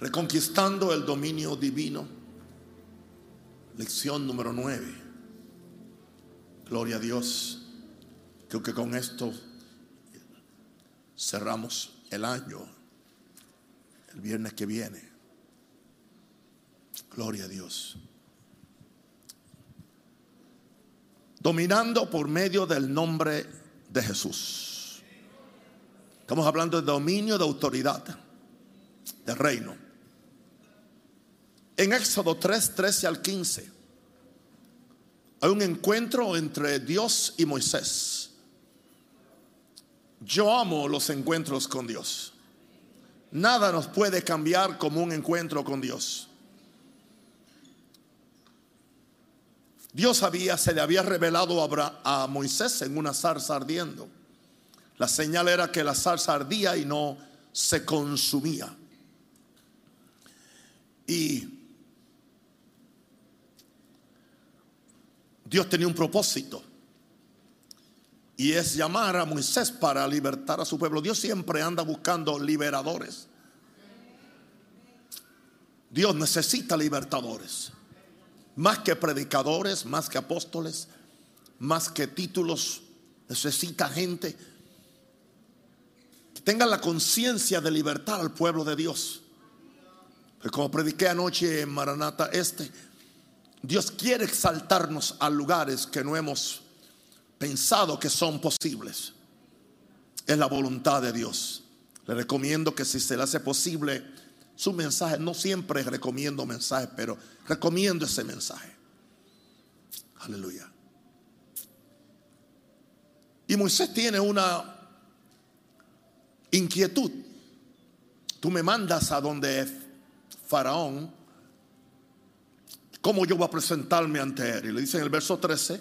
Reconquistando el dominio divino. Lección número 9. Gloria a Dios. Creo que con esto cerramos el año. El viernes que viene. Gloria a Dios. Dominando por medio del nombre de Jesús. Estamos hablando de dominio de autoridad, de reino en Éxodo 3, 13 al 15, hay un encuentro entre Dios y Moisés. Yo amo los encuentros con Dios. Nada nos puede cambiar como un encuentro con Dios. Dios había, se le había revelado a, Moisés en una zarza ardiendo. La señal era que la zarza ardía y no se consumía. Y Dios tenía un propósito. Y es llamar a Moisés para libertar a su pueblo. Dios siempre anda buscando liberadores. Dios necesita libertadores. Más que predicadores, más que apóstoles, más que títulos. Necesita gente que tenga la conciencia de libertar al pueblo de Dios. Como prediqué anoche en Maranata Este, Dios quiere exaltarnos a lugares que no hemos pensado que son posibles. Es la voluntad de Dios. Le recomiendo que si se le hace posible su mensaje, no siempre recomiendo mensajes, pero recomiendo ese mensaje. Aleluya. Y Moisés tiene una inquietud. Tú me mandas a donde Faraón ¿Cómo yo voy a presentarme ante él? Y le dice en el verso 13,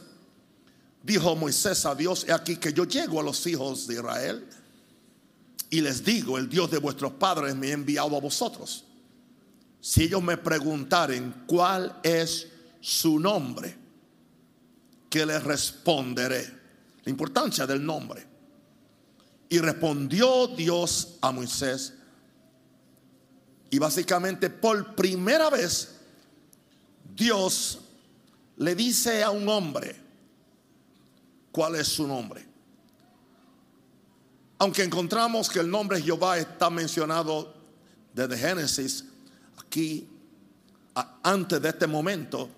dijo Moisés a Dios, he aquí que yo llego a los hijos de Israel y les digo, el Dios de vuestros padres me ha enviado a vosotros. Si ellos me preguntaren cuál es su nombre, que les responderé. La importancia del nombre. Y respondió Dios a Moisés. Y básicamente por primera vez Dios le dice a un hombre cuál es su nombre. Aunque encontramos que el nombre Jehová está mencionado desde Génesis, aquí, antes de este momento,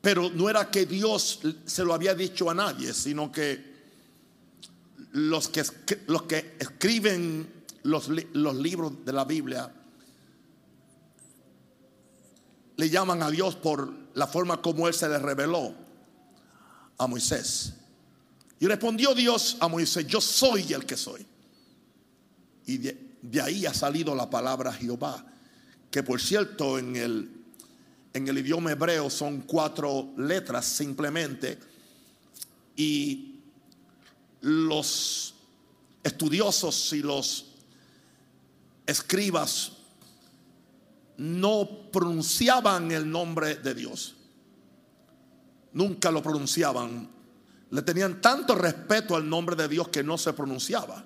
pero no era que Dios se lo había dicho a nadie, sino que los que, los que escriben los, los libros de la Biblia, le llaman a Dios por la forma como Él se le reveló a Moisés. Y respondió Dios a Moisés, yo soy el que soy. Y de, ahí ha salido la palabra Jehová, que por cierto en el, en el idioma hebreo son cuatro letras simplemente. Y los estudiosos y los escribas no pronunciaban el nombre de Dios. Nunca lo pronunciaban. Le tenían tanto respeto al nombre de Dios que no se pronunciaba.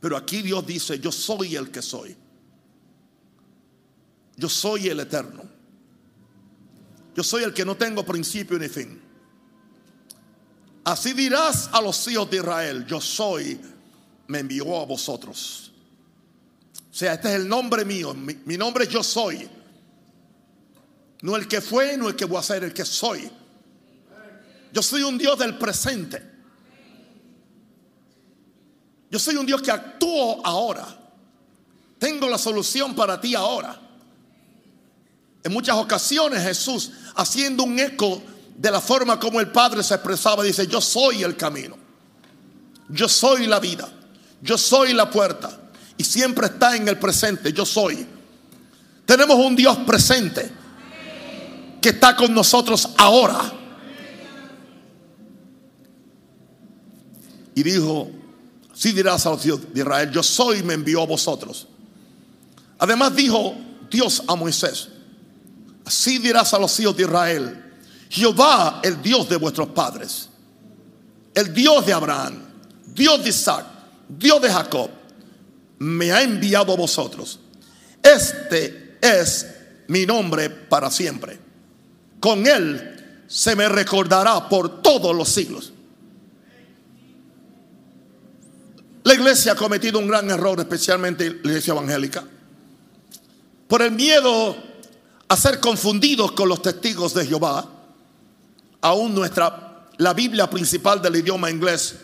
Pero aquí Dios dice, yo soy el que soy. Yo soy el eterno. Yo soy el que no tengo principio ni fin. Así dirás a los hijos de Israel, yo soy, me envió a vosotros. O sea, este es el nombre mío. Mi, nombre es yo soy. No el que fue, no el que voy a ser, el que soy. Yo soy un Dios del presente. Yo soy un Dios que actúo ahora. Tengo la solución para ti ahora. En muchas ocasiones Jesús, haciendo un eco de la forma como el Padre se expresaba, dice, yo soy el camino. Yo soy la vida. Yo soy la puerta y siempre está en el presente. Yo soy. Tenemos un Dios presente que está con nosotros ahora. Y dijo, si dirás a los hijos de Israel, yo soy, me envió a vosotros. Además dijo Dios a Moisés, así dirás a los hijos de Israel, Jehová, el Dios de vuestros padres, el Dios de Abraham, Dios de Isaac, Dios de Jacob me ha enviado a vosotros. este es mi nombre para siempre. Con él se me recordará por todos los siglos. La iglesia ha cometido un gran error, especialmente la iglesia evangélica, por el miedo a ser confundidos con los testigos de Jehová. Aún nuestra, la Biblia principal del idioma inglés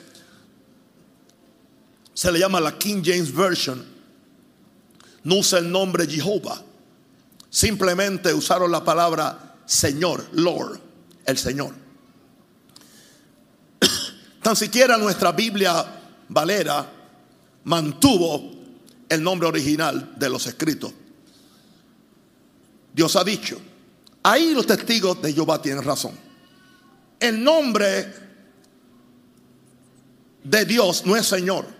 se le llama la King James Version. No usa el nombre Jehová. Simplemente usaron la palabra Señor, Lord, el Señor. Tan siquiera nuestra Biblia Valera mantuvo el nombre original de los escritos. Dios ha dicho, ahí los testigos de Jehová tienen razón. El nombre de Dios no es Señor.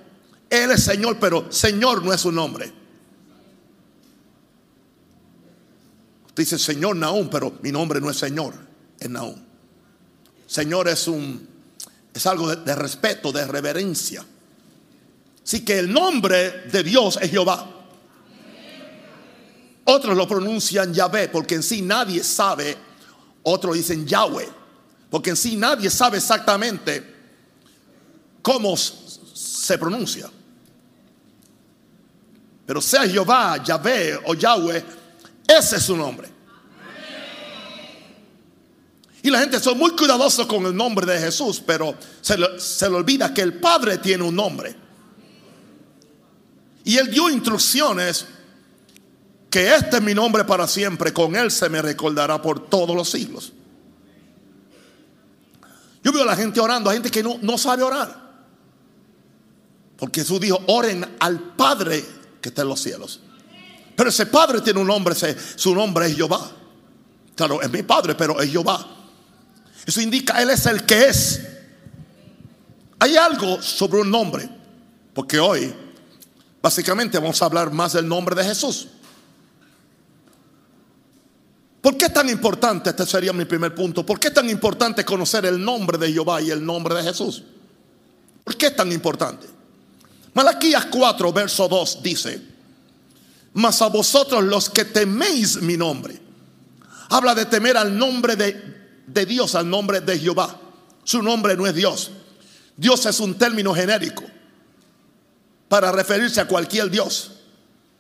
Él es Señor, pero Señor no es su nombre. Usted dice Señor Naúm, pero mi nombre no es Señor, es Naúm. Señor es un es algo de, de respeto, de reverencia. Así que el nombre de Dios es Jehová. Otros lo pronuncian Yahvé porque en sí nadie sabe. Otros dicen Yahweh porque en sí nadie sabe exactamente cómo se pronuncia. Pero sea Jehová, Yahvé o Yahweh, ese es su nombre. Y la gente son muy cuidadosos con el nombre de Jesús, pero se le, se olvida que el Padre tiene un nombre. Y él dio instrucciones que este es mi nombre para siempre, con él se me recordará por todos los siglos. Yo veo a la gente orando, a gente que no, no sabe orar. Porque Jesús dijo, oren al Padre que está en los cielos. Pero ese Padre tiene un nombre, su nombre es Jehová. Claro, es mi Padre, pero es Jehová. Eso indica, Él es el que es. Hay algo sobre un nombre, porque hoy Básicamente vamos a hablar más del nombre de Jesús. ¿Por qué es tan importante? Este sería mi primer punto. ¿Por qué es tan importante conocer el nombre de Jehová y el nombre de Jesús? ¿Por qué es tan importante? Malaquías 4, verso 2 dice, mas a vosotros los que teméis mi nombre, habla de temer al nombre de, de Dios, al nombre de Jehová. Su nombre no es Dios. Dios es un término genérico para referirse a cualquier Dios.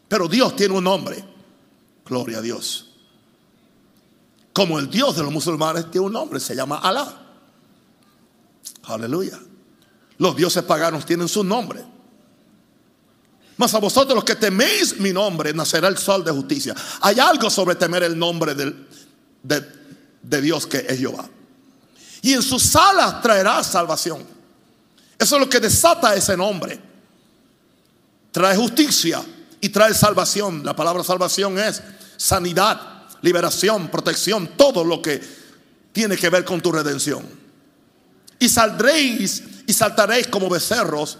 Pero Dios tiene un nombre. Gloria a Dios. Como el Dios de los musulmanes tiene un nombre, se llama Alá. Aleluya. Los dioses paganos tienen su nombre. Mas a vosotros los que teméis mi nombre, nacerá el sol de justicia. Hay algo sobre temer el nombre de, de Dios que es Jehová. Y en sus salas traerá salvación. Eso es lo que desata ese nombre trae justicia y trae salvación. La palabra salvación es sanidad, liberación, protección, todo lo que tiene que ver con tu redención. Y saldréis y saltaréis como becerros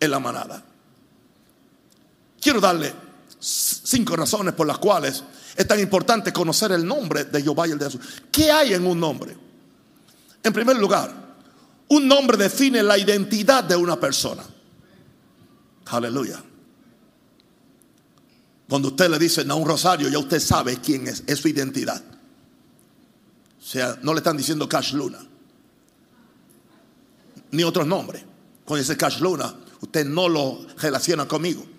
en la manada. Quiero darle cinco razones por las cuales es tan importante conocer el nombre de Jehová y el de Jesús. ¿Qué hay en un nombre? En primer lugar, un nombre define la identidad de una persona. Aleluya. Cuando usted le dice a un rosario, ya usted sabe quién es, es su identidad. O sea, no le están diciendo Cash Luna, ni otros nombres. Cuando dice Cash Luna, usted no lo relaciona conmigo.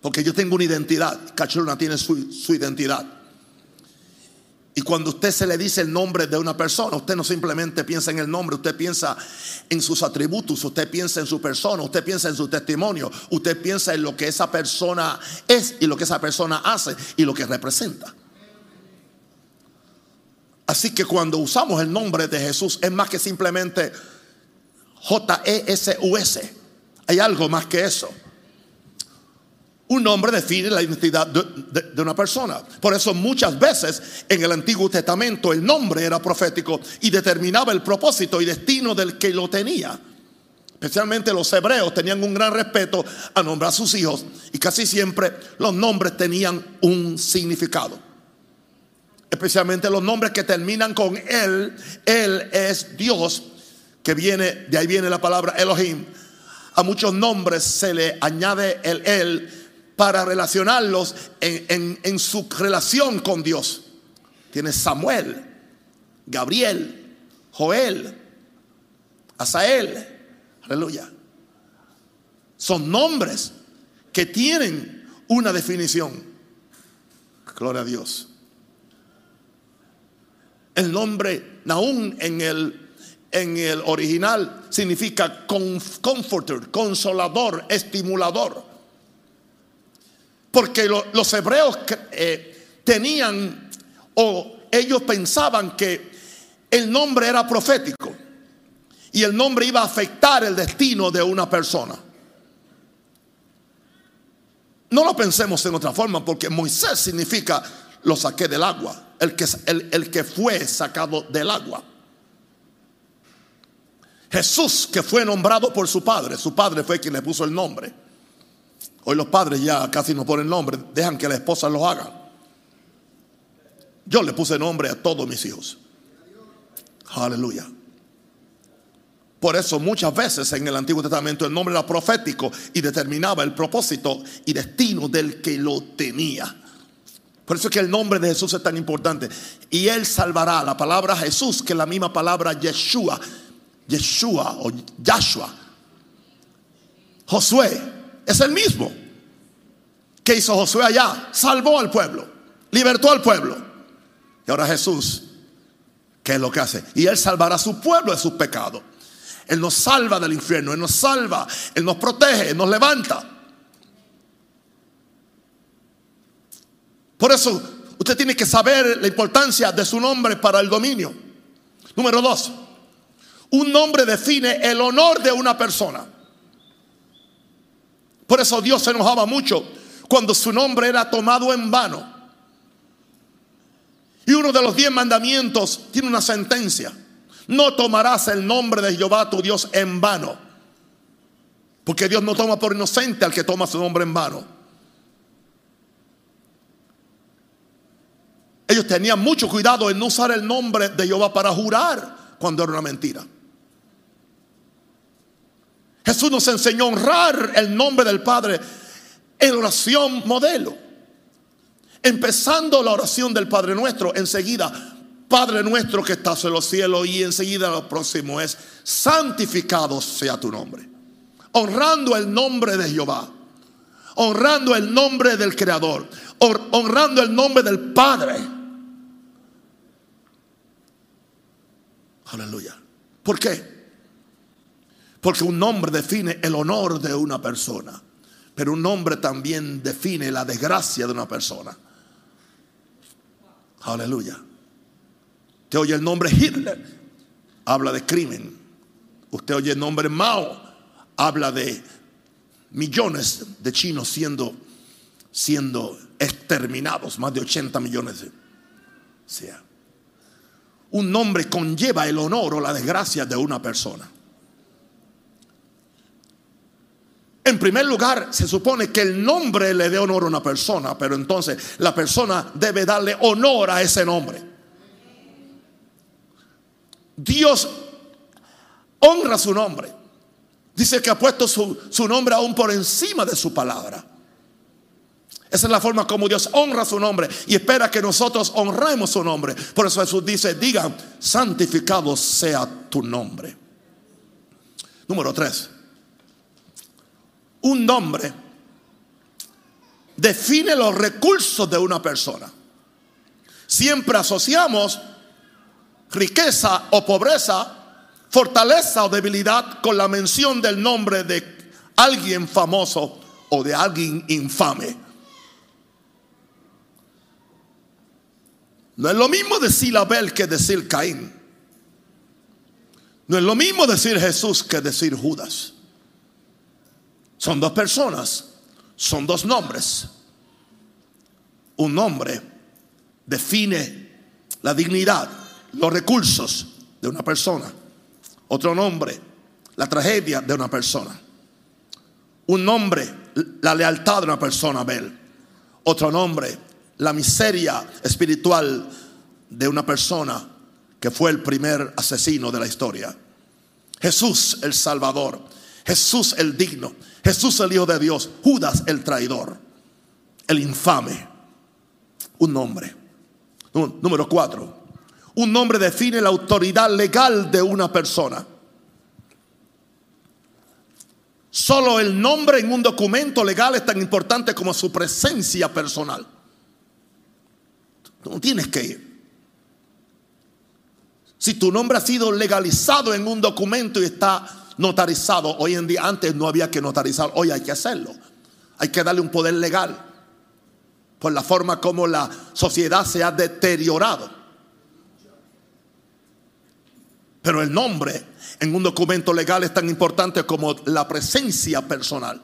Porque yo tengo una identidad. Cash Luna tiene su, su identidad. Y cuando usted se le dice el nombre de una persona, usted no simplemente piensa en el nombre, usted piensa en sus atributos, usted piensa en su persona, usted piensa en su testimonio, usted piensa en lo que esa persona es y lo que esa persona hace y lo que representa. Así que cuando usamos el nombre de Jesús es más que simplemente J-E-S-U-S. Hay algo más que eso. Un nombre define la identidad de, una persona. Por eso muchas veces en el Antiguo Testamento el nombre era profético y determinaba el propósito y destino del que lo tenía. Especialmente los hebreos tenían un gran respeto a nombrar a sus hijos y casi siempre los nombres tenían un significado. Especialmente los nombres que terminan con Él. Él es Dios, que viene, de ahí viene la palabra Elohim. A muchos nombres se le añade el Él para relacionarlos en, su relación con Dios. Tiene Samuel, Gabriel, Joel, Asael, aleluya. Son nombres que tienen una definición. Gloria a Dios. El nombre Naún en el, en el original significa comforter, consolador, estimulador. Porque los hebreos eh, tenían o ellos pensaban que el nombre era profético y el nombre iba a afectar el destino de una persona. No lo pensemos en otra forma, porque Moisés significa lo saqué del agua, el que, el, que fue sacado del agua. Jesús, que fue nombrado por su padre, su padre fue quien le puso el nombre. Hoy los padres ya casi no ponen nombre, dejan que la esposa los haga. Yo le puse nombre a todos mis hijos. Aleluya. Por eso muchas veces en el Antiguo Testamento el nombre era profético y determinaba el propósito y destino del que lo tenía. Por eso es que el nombre de Jesús es tan importante. Y Él salvará. La palabra Jesús, que es la misma palabra Yeshua, Yeshua o Yahshua. Josué es el mismo. ¿Qué hizo Josué allá? Salvó al pueblo, libertó al pueblo. Y ahora Jesús, ¿qué es lo que hace? Y Él salvará a su pueblo de sus pecados. Él nos salva del infierno, Él nos salva, Él nos protege, Él nos levanta. Por eso usted tiene que saber la importancia de su nombre para el dominio. Número dos, un nombre define el honor de una persona. Por eso Dios se enojaba mucho cuando su nombre era tomado en vano. Y uno de los diez mandamientos tiene una sentencia. No tomarás el nombre de Jehová tu Dios en vano. Porque Dios no toma por inocente al que toma su nombre en vano. Ellos tenían mucho cuidado en no usar el nombre de Jehová para jurar cuando era una mentira. Jesús nos enseñó a honrar el nombre del Padre en oración modelo. Empezando la oración del Padre nuestro, enseguida Padre nuestro que estás en los cielos y enseguida lo próximo es, santificado sea tu nombre. Honrando el nombre de Jehová, honrando el nombre del Creador, honrando el nombre del Padre. Aleluya. ¿Por qué? Porque un nombre define el honor de una persona, pero un nombre también define la desgracia de una persona. Aleluya. Usted oye el nombre Hitler, habla de crimen. Usted oye el nombre Mao, habla de millones de chinos siendo, siendo exterminados, más de 80 millones. De, sea, un nombre conlleva el honor o la desgracia de una persona. En primer lugar, se supone que el nombre le dé honor a una persona, pero entonces la persona debe darle honor a ese nombre. Dios honra su nombre. Dice que ha puesto su, nombre aún por encima de su palabra. Esa es la forma como Dios honra su nombre y espera que nosotros honremos su nombre. Por eso Jesús dice, digan, santificado sea tu nombre. Número tres. Un nombre define los recursos de una persona. Siempre asociamos riqueza o pobreza, fortaleza o debilidad con la mención del nombre de alguien famoso o de alguien infame. No es lo mismo decir Abel que decir Caín. No es lo mismo decir Jesús que decir Judas. Son dos personas, son dos nombres. Un nombre define la dignidad los recursos de una persona. Otro nombre, la tragedia de una persona. Un nombre, la lealtad de una persona, Abel. Otro nombre, la miseria espiritual de una persona que fue el primer asesino de la historia. Jesús el Salvador, Jesús el digno, Jesús el Hijo de Dios, Judas el traidor. el infame. Un nombre. Número cuatro. Un nombre define la autoridad legal de una persona. Solo el nombre en un documento legal es tan importante como su presencia personal. No tienes que ir. Si tu nombre ha sido legalizado en un documento y está notarizado, hoy en día antes no había que notarizar, hoy hay que hacerlo. Hay que darle un poder legal por la forma como la sociedad se ha deteriorado. Pero el nombre en un documento legal es tan importante como la presencia personal.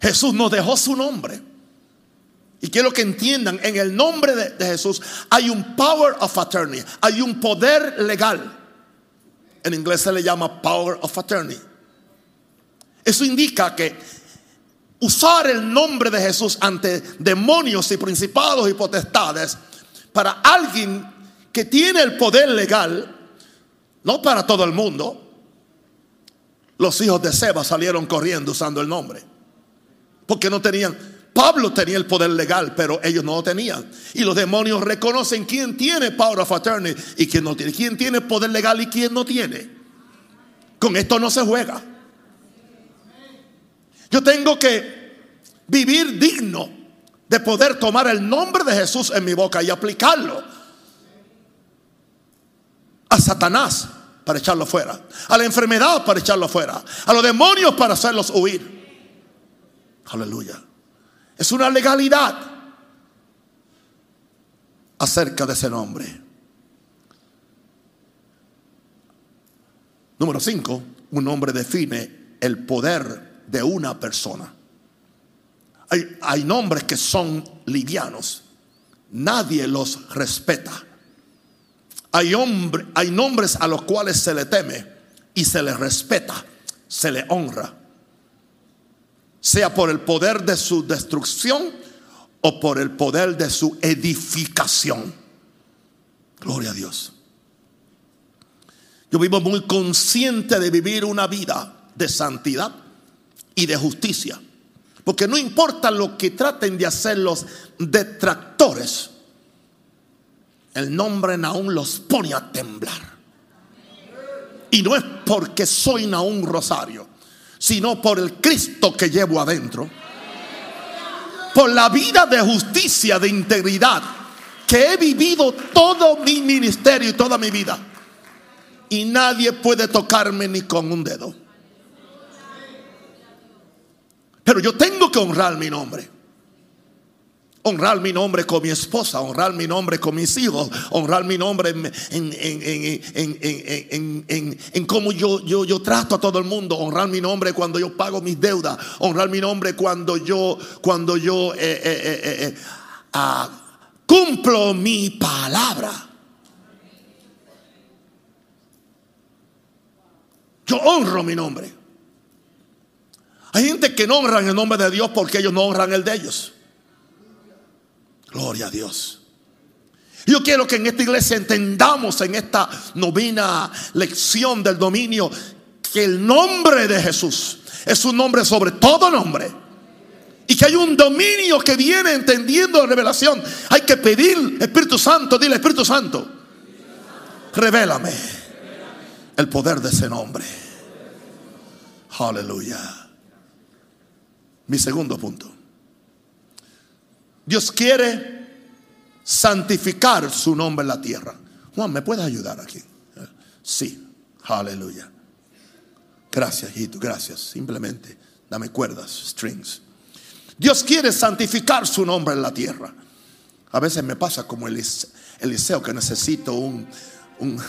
Jesús nos dejó su nombre. Y quiero que entiendan, en el nombre de, Jesús hay un power of attorney, hay un poder legal. En inglés se le llama power of attorney. Eso indica que usar el nombre de Jesús ante demonios y principados y potestades para alguien que tiene el poder legal, no para todo el mundo. Los hijos de Seba salieron corriendo usando el nombre. Porque no tenían, Pablo tenía el poder legal, pero ellos no lo tenían. Y los demonios reconocen quién tiene power of attorney y quién no tiene. Quién tiene poder legal y quién no tiene. Con esto no se juega. Yo tengo que vivir digno de poder tomar el nombre de Jesús en mi boca y aplicarlo a Satanás para echarlo fuera, a la enfermedad para echarlo fuera, a los demonios para hacerlos huir. Aleluya. Es una legalidad acerca de ese nombre. Número 5, un nombre define el poder de una persona. Hay, hay nombres que son livianos. Nadie los respeta. Hay, hay nombres a los cuales se le teme y se le respeta, se le honra. Sea por el poder de su destrucción o por el poder de su edificación. Gloria a Dios. Yo vivo muy consciente de vivir una vida de santidad y de justicia. Porque no importa lo que traten de hacer los detractores el nombre Naún los pone a temblar. Y no es porque soy Naún Rosario, sino por el Cristo que llevo adentro. Por la vida de justicia, de integridad, que he vivido todo mi ministerio y toda mi vida. Y nadie puede tocarme ni con un dedo. Pero yo tengo que honrar mi nombre honrar mi nombre con mi esposa, honrar mi nombre con mis hijos, honrar mi nombre en, cómo yo, yo, yo, trato a todo el mundo, honrar mi nombre cuando yo pago mis deudas, honrar mi nombre cuando yo, cuando yo eh, eh, eh, ah, cumplo mi palabra. Yo honro mi nombre. Hay gente que no honra el nombre de Dios porque ellos no honran el de ellos. Gloria a Dios. Yo quiero que en esta iglesia entendamos en esta novena lección del dominio que el nombre de Jesús es un nombre sobre todo nombre. Y que hay un dominio que viene entendiendo la revelación. Hay que pedir, Espíritu Santo, dile Espíritu Santo, revélame el poder de ese nombre. Aleluya. Mi segundo punto. Dios quiere santificar su nombre en la tierra. Juan, ¿me puedes ayudar aquí? Sí, aleluya. Gracias, hijito, gracias. Simplemente dame cuerdas, strings. Dios quiere santificar su nombre en la tierra. A veces me pasa como Eliseo que necesito un, un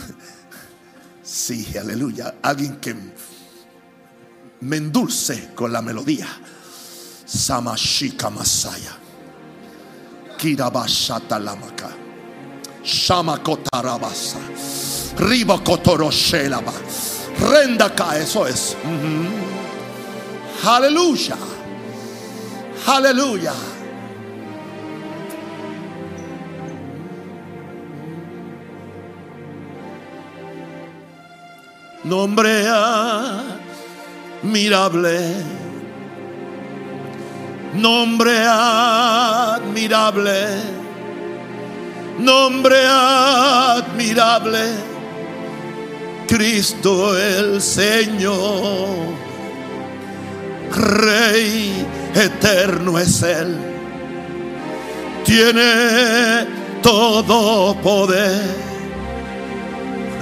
sí, aleluya, alguien que me endulce con la melodía. Samashika Masaya. Kirabashata lamaka. Shama kotarabasa. Riba kotoroshelaba. Renda ka, eso es. Aleluya. Aleluya. Nombre admirable Nombre admirable. Nombre admirable. Cristo el Señor. Rey eterno es Él. Tiene todo poder.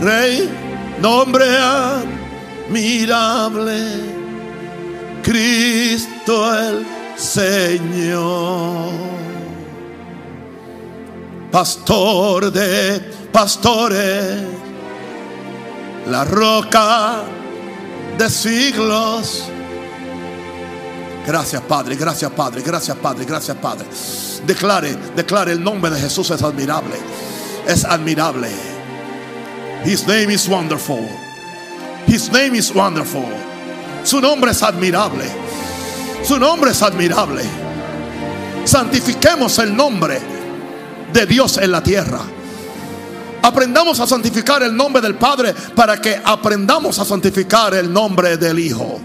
Rey, nombre admirable. Cristo el Señor. Pastor de pastores, la roca de siglos. Gracias Padre, gracias Padre, gracias Padre, gracias Padre. Declare, declare el nombre de Jesús es admirable. Es admirable. His name is wonderful. His name is wonderful. Su nombre es admirable. Su nombre es admirable. Santifiquemos el nombre de Dios en la tierra. Aprendamos a santificar el nombre del Padre para que aprendamos a santificar el nombre del Hijo.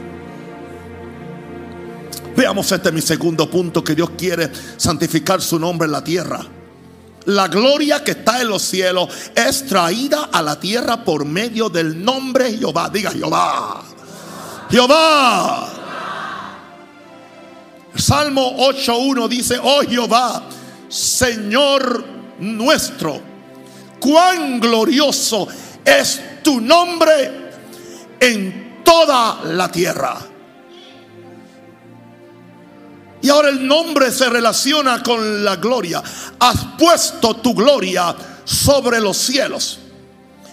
Veamos este mi segundo punto que Dios quiere santificar su nombre en la tierra. La gloria que está en los cielos es traída a la tierra por medio del nombre Jehová. Diga Jehová. Jehová. Salmo 8.1 dice, oh Jehová, Señor nuestro, cuán glorioso es tu nombre en toda la tierra. Y ahora el nombre se relaciona con la gloria. Has puesto tu gloria sobre los cielos.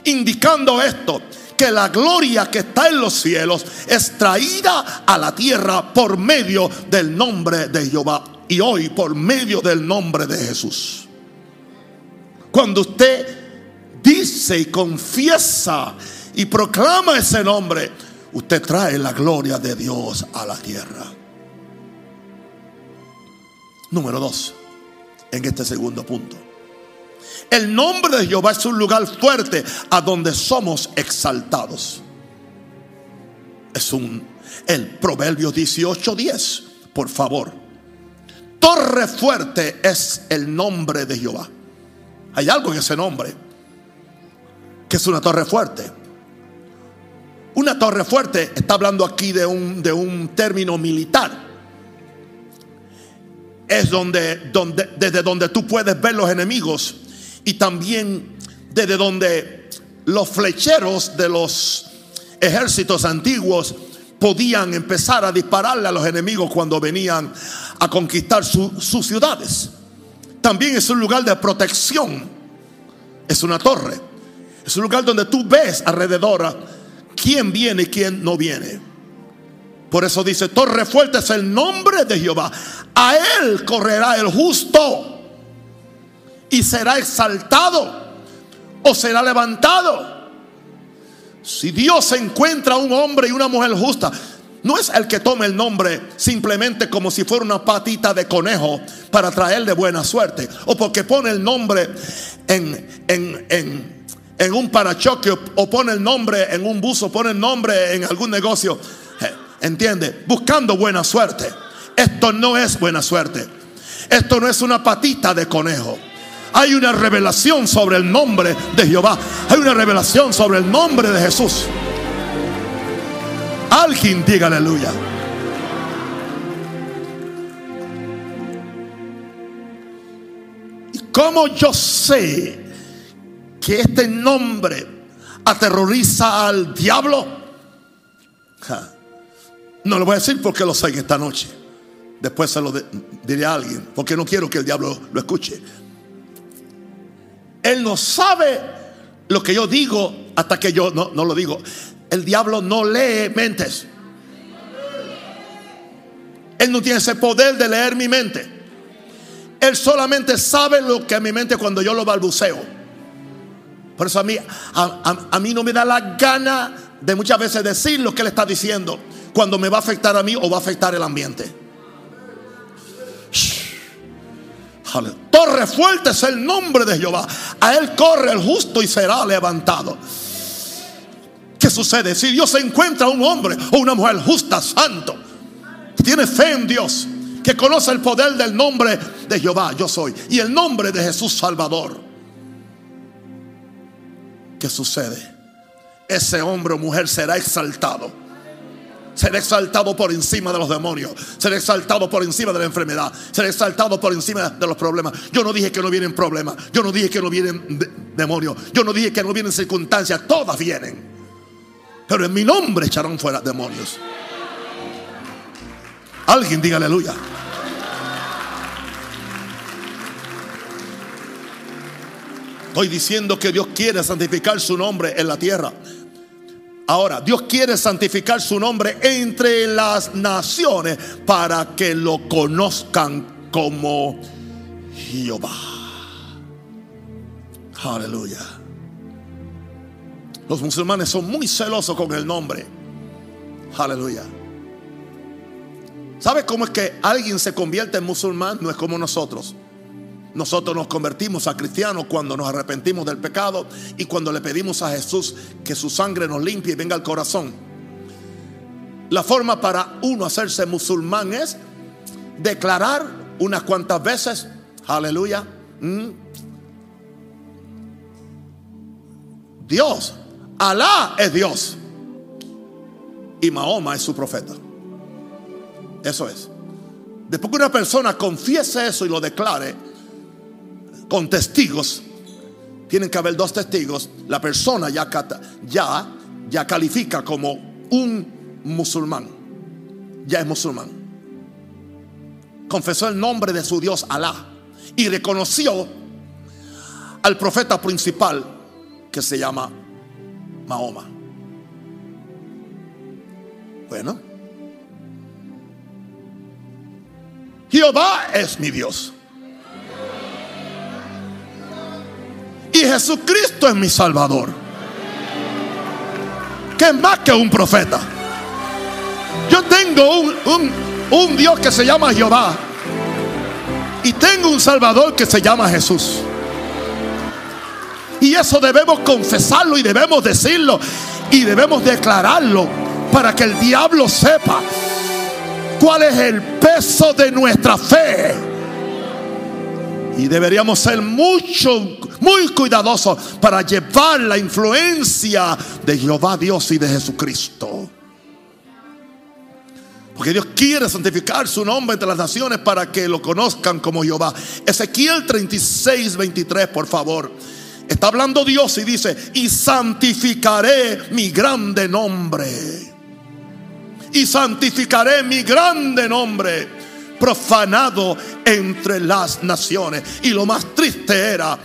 Indicando esto, que la gloria que está en los cielos es traída a la tierra por medio del nombre de Jehová. Y hoy por medio del nombre de Jesús. Cuando usted dice y confiesa y proclama ese nombre, usted trae la gloria de Dios a la tierra. Número dos, en este segundo punto. El nombre de Jehová es un lugar fuerte a donde somos exaltados. Es un el Proverbio 18:10, por favor. Torre fuerte es el nombre de Jehová. Hay algo en ese nombre que es una torre fuerte. Una torre fuerte está hablando aquí de un, de un término militar es donde, donde, desde donde tú puedes ver los enemigos y también desde donde los flecheros de los ejércitos antiguos podían empezar a dispararle a los enemigos cuando venían a conquistar sus ciudades. También es un lugar de protección, es una torre, es un lugar donde tú ves alrededor quién viene y quién no viene. Por eso dice, torre fuerte es el nombre de Jehová. A él correrá el justo y será exaltado o será levantado. Si Dios encuentra un hombre y una mujer justa, no es el que tome el nombre simplemente como si fuera una patita de conejo para traerle buena suerte. O porque pone el nombre en, en, en, en un parachoque o pone el nombre en un buzo, pone el nombre en algún negocio. ¿Entiende? Buscando buena suerte. Esto no es buena suerte. Esto no es una patita de conejo. Hay una revelación sobre el nombre de Jehová. Hay una revelación sobre el nombre de Jesús. Alguien diga aleluya. ¿Y cómo yo sé que este nombre aterroriza al diablo? No lo voy a decir porque lo sé esta noche. Después se lo diré a alguien, porque no quiero que el diablo lo escuche. Él no sabe lo que yo digo hasta que yo no, lo digo. El diablo no lee mentes. Él no tiene ese poder de leer mi mente. Él solamente sabe lo que mi mente cuando yo lo balbuceo. Por eso a mí, a, a mí no me da la gana de muchas veces decir lo que él está diciendo cuando me va a afectar a mí o va a afectar el ambiente. Torre fuerte es el nombre de Jehová. A él corre el justo y será levantado. ¿Qué sucede? Si Dios encuentra un hombre o una mujer justa, santo, que tiene fe en Dios, que conoce el poder del nombre de Jehová, yo soy, y el nombre de Jesús Salvador. ¿Qué sucede? Ese hombre o mujer será exaltado será exaltado por encima de los demonios, será exaltado por encima de la enfermedad, será exaltado por encima de los problemas. Yo no dije que no vienen problemas, yo no dije que no vienen demonios, yo no dije que no vienen circunstancias, todas vienen. Pero en mi nombre echarán fuera demonios. Alguien diga aleluya. Estoy diciendo que Dios quiere santificar su nombre en la tierra. Ahora, Dios quiere santificar su nombre entre las naciones para que lo conozcan como Jehová. Aleluya. Los musulmanes son muy celosos con el nombre. Aleluya. ¿Sabe cómo es que alguien se convierte en musulmán? No es como nosotros. Nosotros nos convertimos a cristianos cuando nos arrepentimos del pecado y cuando le pedimos a Jesús que su sangre nos limpie y venga al corazón. La forma para uno hacerse musulmán es declarar unas cuantas veces, aleluya, Dios, Alá es Dios y Mahoma es su profeta. Eso es. Después que una persona confiese eso y lo declare, con testigos, tienen que haber dos testigos, la persona ya, ya, ya califica como un musulmán, ya es musulmán. Confesó el nombre de su Dios Alá y reconoció al profeta principal que se llama Mahoma. Bueno, Jehová es mi Dios. Y Jesucristo es mi Salvador. Que es más que un profeta. Yo tengo un, un Dios que se llama Jehová. Y tengo un Salvador que se llama Jesús. Y eso debemos confesarlo y debemos decirlo y debemos declararlo para que el diablo sepa cuál es el peso de nuestra fe. Y deberíamos ser mucho muy cuidadoso para llevar la influencia de Jehová Dios y de Jesucristo. Porque Dios quiere santificar su nombre entre las naciones para que lo conozcan como Jehová. Ezequiel 36, 23, por favor. Está hablando Dios y dice, y santificaré mi grande nombre. Y santificaré mi grande nombre profanado entre las naciones. Y lo más triste era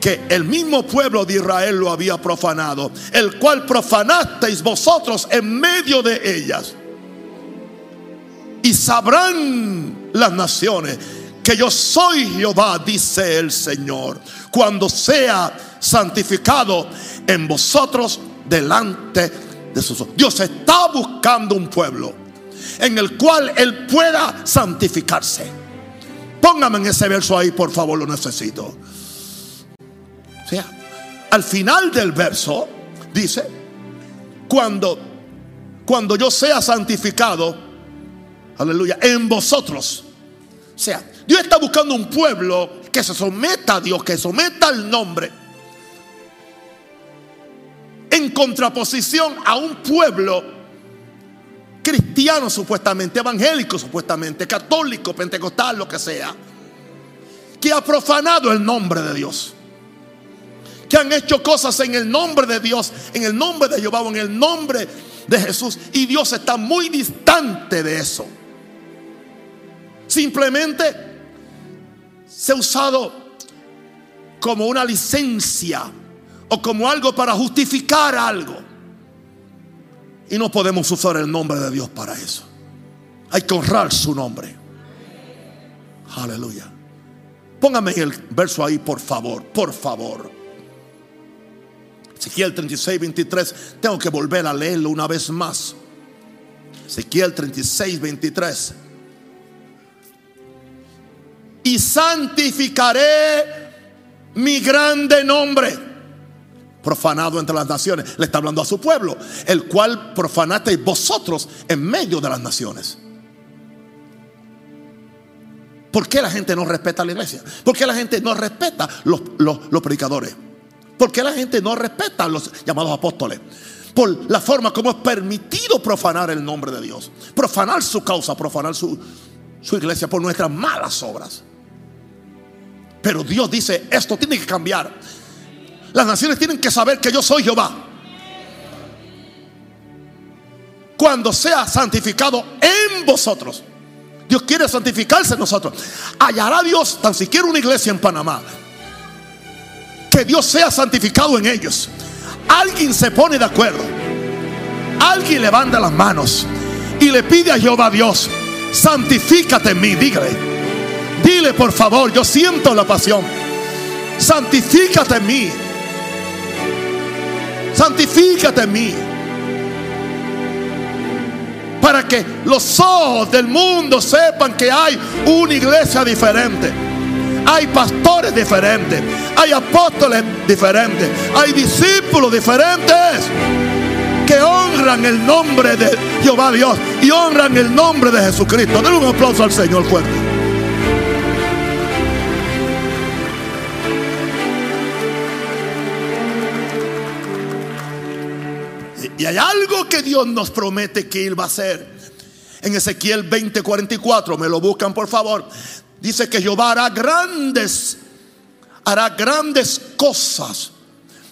que el mismo pueblo de Israel lo había profanado, el cual profanasteis vosotros en medio de ellas. Y sabrán las naciones que yo soy Jehová, dice el Señor, cuando sea santificado en vosotros delante de sus ojos. Dios está buscando un pueblo en el cual Él pueda santificarse. Póngame en ese verso ahí, por favor, lo necesito. O sea, al final del verso dice, cuando, cuando yo sea santificado, aleluya, en vosotros. O sea, Dios está buscando un pueblo que se someta a Dios, que someta al nombre. En contraposición a un pueblo cristiano supuestamente, evangélico supuestamente, católico, pentecostal, lo que sea, que ha profanado el nombre de Dios que han hecho cosas en el nombre de Dios, en el nombre de Jehová en el nombre de Jesús. Y Dios está muy distante de eso. Simplemente se ha usado como una licencia o como algo para justificar algo. Y no podemos usar el nombre de Dios para eso. Hay que honrar su nombre. Aleluya. Póngame el verso ahí, por favor, por favor. Ezequiel 36, 23. Tengo que volver a leerlo una vez más. Ezequiel 36, 23. Y santificaré mi grande nombre. Profanado entre las naciones. Le está hablando a su pueblo. El cual profanasteis vosotros en medio de las naciones. ¿Por qué la gente no respeta la iglesia? ¿Por qué la gente no respeta los, los, los predicadores? ¿Por qué la gente no respeta a los llamados apóstoles? Por la forma como es permitido profanar el nombre de Dios. Profanar su causa, profanar su, su iglesia por nuestras malas obras. Pero Dios dice, esto tiene que cambiar. Las naciones tienen que saber que yo soy Jehová. Cuando sea santificado en vosotros. Dios quiere santificarse en nosotros. Hallará Dios tan siquiera una iglesia en Panamá. Que Dios sea santificado en ellos. Alguien se pone de acuerdo. Alguien levanta las manos y le pide a Jehová Dios, santifícate en mí, dígale. Dile por favor, yo siento la pasión. Santifícate en mí. Santifícate en mí. Para que los ojos del mundo sepan que hay una iglesia diferente. Hay pastores diferentes. Hay apóstoles diferentes. Hay discípulos diferentes. Que honran el nombre de Jehová Dios. Y honran el nombre de Jesucristo. Denle un aplauso al Señor fuerte. Y hay algo que Dios nos promete que Él va a hacer. En Ezequiel 20:44, me lo buscan por favor. Dice que Jehová hará grandes, hará grandes cosas.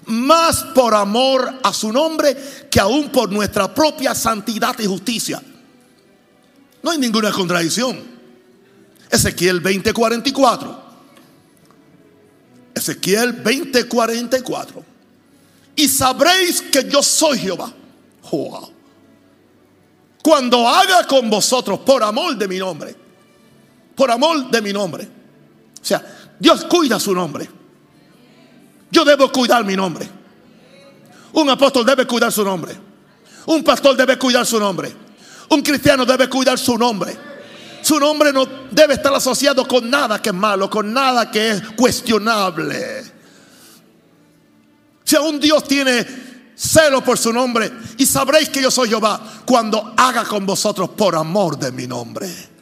Más por amor a su nombre que aún por nuestra propia santidad y justicia. No hay ninguna contradicción. Ezequiel 20:44. Ezequiel 20:44 y sabréis que yo soy Jehová. Cuando haga con vosotros por amor de mi nombre, por amor de mi nombre. O sea, Dios cuida su nombre. Yo debo cuidar mi nombre. Un apóstol debe cuidar su nombre. Un pastor debe cuidar su nombre. Un cristiano debe cuidar su nombre. Su nombre no debe estar asociado con nada que es malo, con nada que es cuestionable. Si aún Dios tiene celo por su nombre y sabréis que yo soy Jehová cuando haga con vosotros por amor de mi nombre.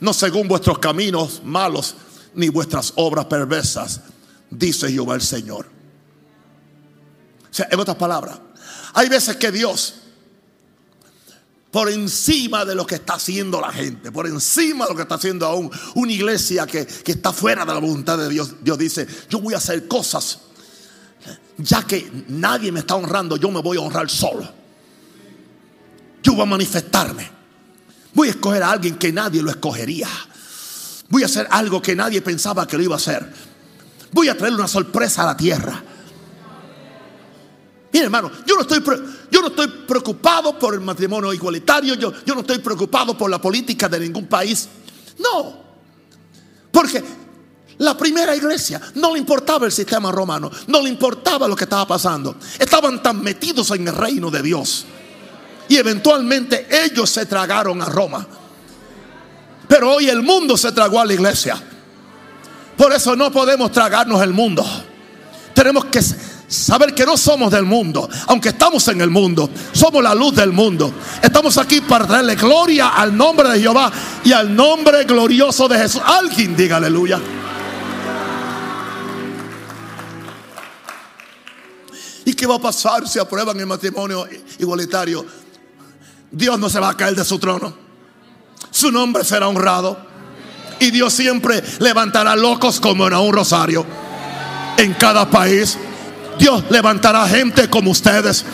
No según vuestros caminos malos ni vuestras obras perversas, dice Jehová el Señor. O sea, en otras palabras, hay veces que Dios, por encima de lo que está haciendo la gente, por encima de lo que está haciendo aún una iglesia que, que está fuera de la voluntad de Dios, Dios dice, yo voy a hacer cosas ya que nadie me está honrando, yo me voy a honrar solo. Yo voy a manifestarme. Voy a escoger a alguien que nadie lo escogería. Voy a hacer algo que nadie pensaba que lo iba a hacer. Voy a traer una sorpresa a la tierra. Mire, hermano, yo no estoy, yo no estoy preocupado por el matrimonio igualitario. Yo, yo no estoy preocupado por la política de ningún país. No. Porque la primera iglesia no le importaba el sistema romano, no le importaba lo que estaba pasando. Estaban tan metidos en el reino de Dios. Y eventualmente ellos se tragaron a Roma. Pero hoy el mundo se tragó a la iglesia. Por eso no podemos tragarnos el mundo. Tenemos que saber que no somos del mundo, aunque estamos en el mundo, somos la luz del mundo. Estamos aquí para darle gloria al nombre de Jehová y al nombre glorioso de Jesús. Alguien diga aleluya. ¿Y qué va a pasar si aprueban el matrimonio igualitario? Dios no se va a caer de su trono. Su nombre será honrado. Y Dios siempre levantará locos como en un rosario. En cada país. Dios levantará gente como ustedes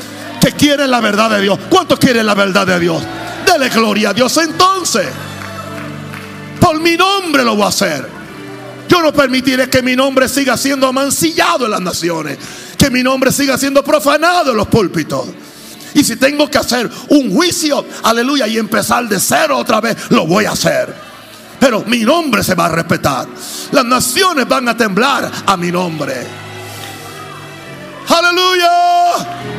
que quieren la verdad de Dios. ¿Cuántos quieren la verdad de Dios? Dele gloria a Dios entonces. Por mi nombre lo voy a hacer. Yo no permitiré que mi nombre siga siendo amancillado en las naciones que mi nombre siga siendo profanado en los púlpitos. Si tengo que hacer un juicio, aleluya, y empezar de cero otra vez, lo voy a hacer. Pero mi nombre se va a respetar. Las naciones van a temblar a mi nombre. Aleluya.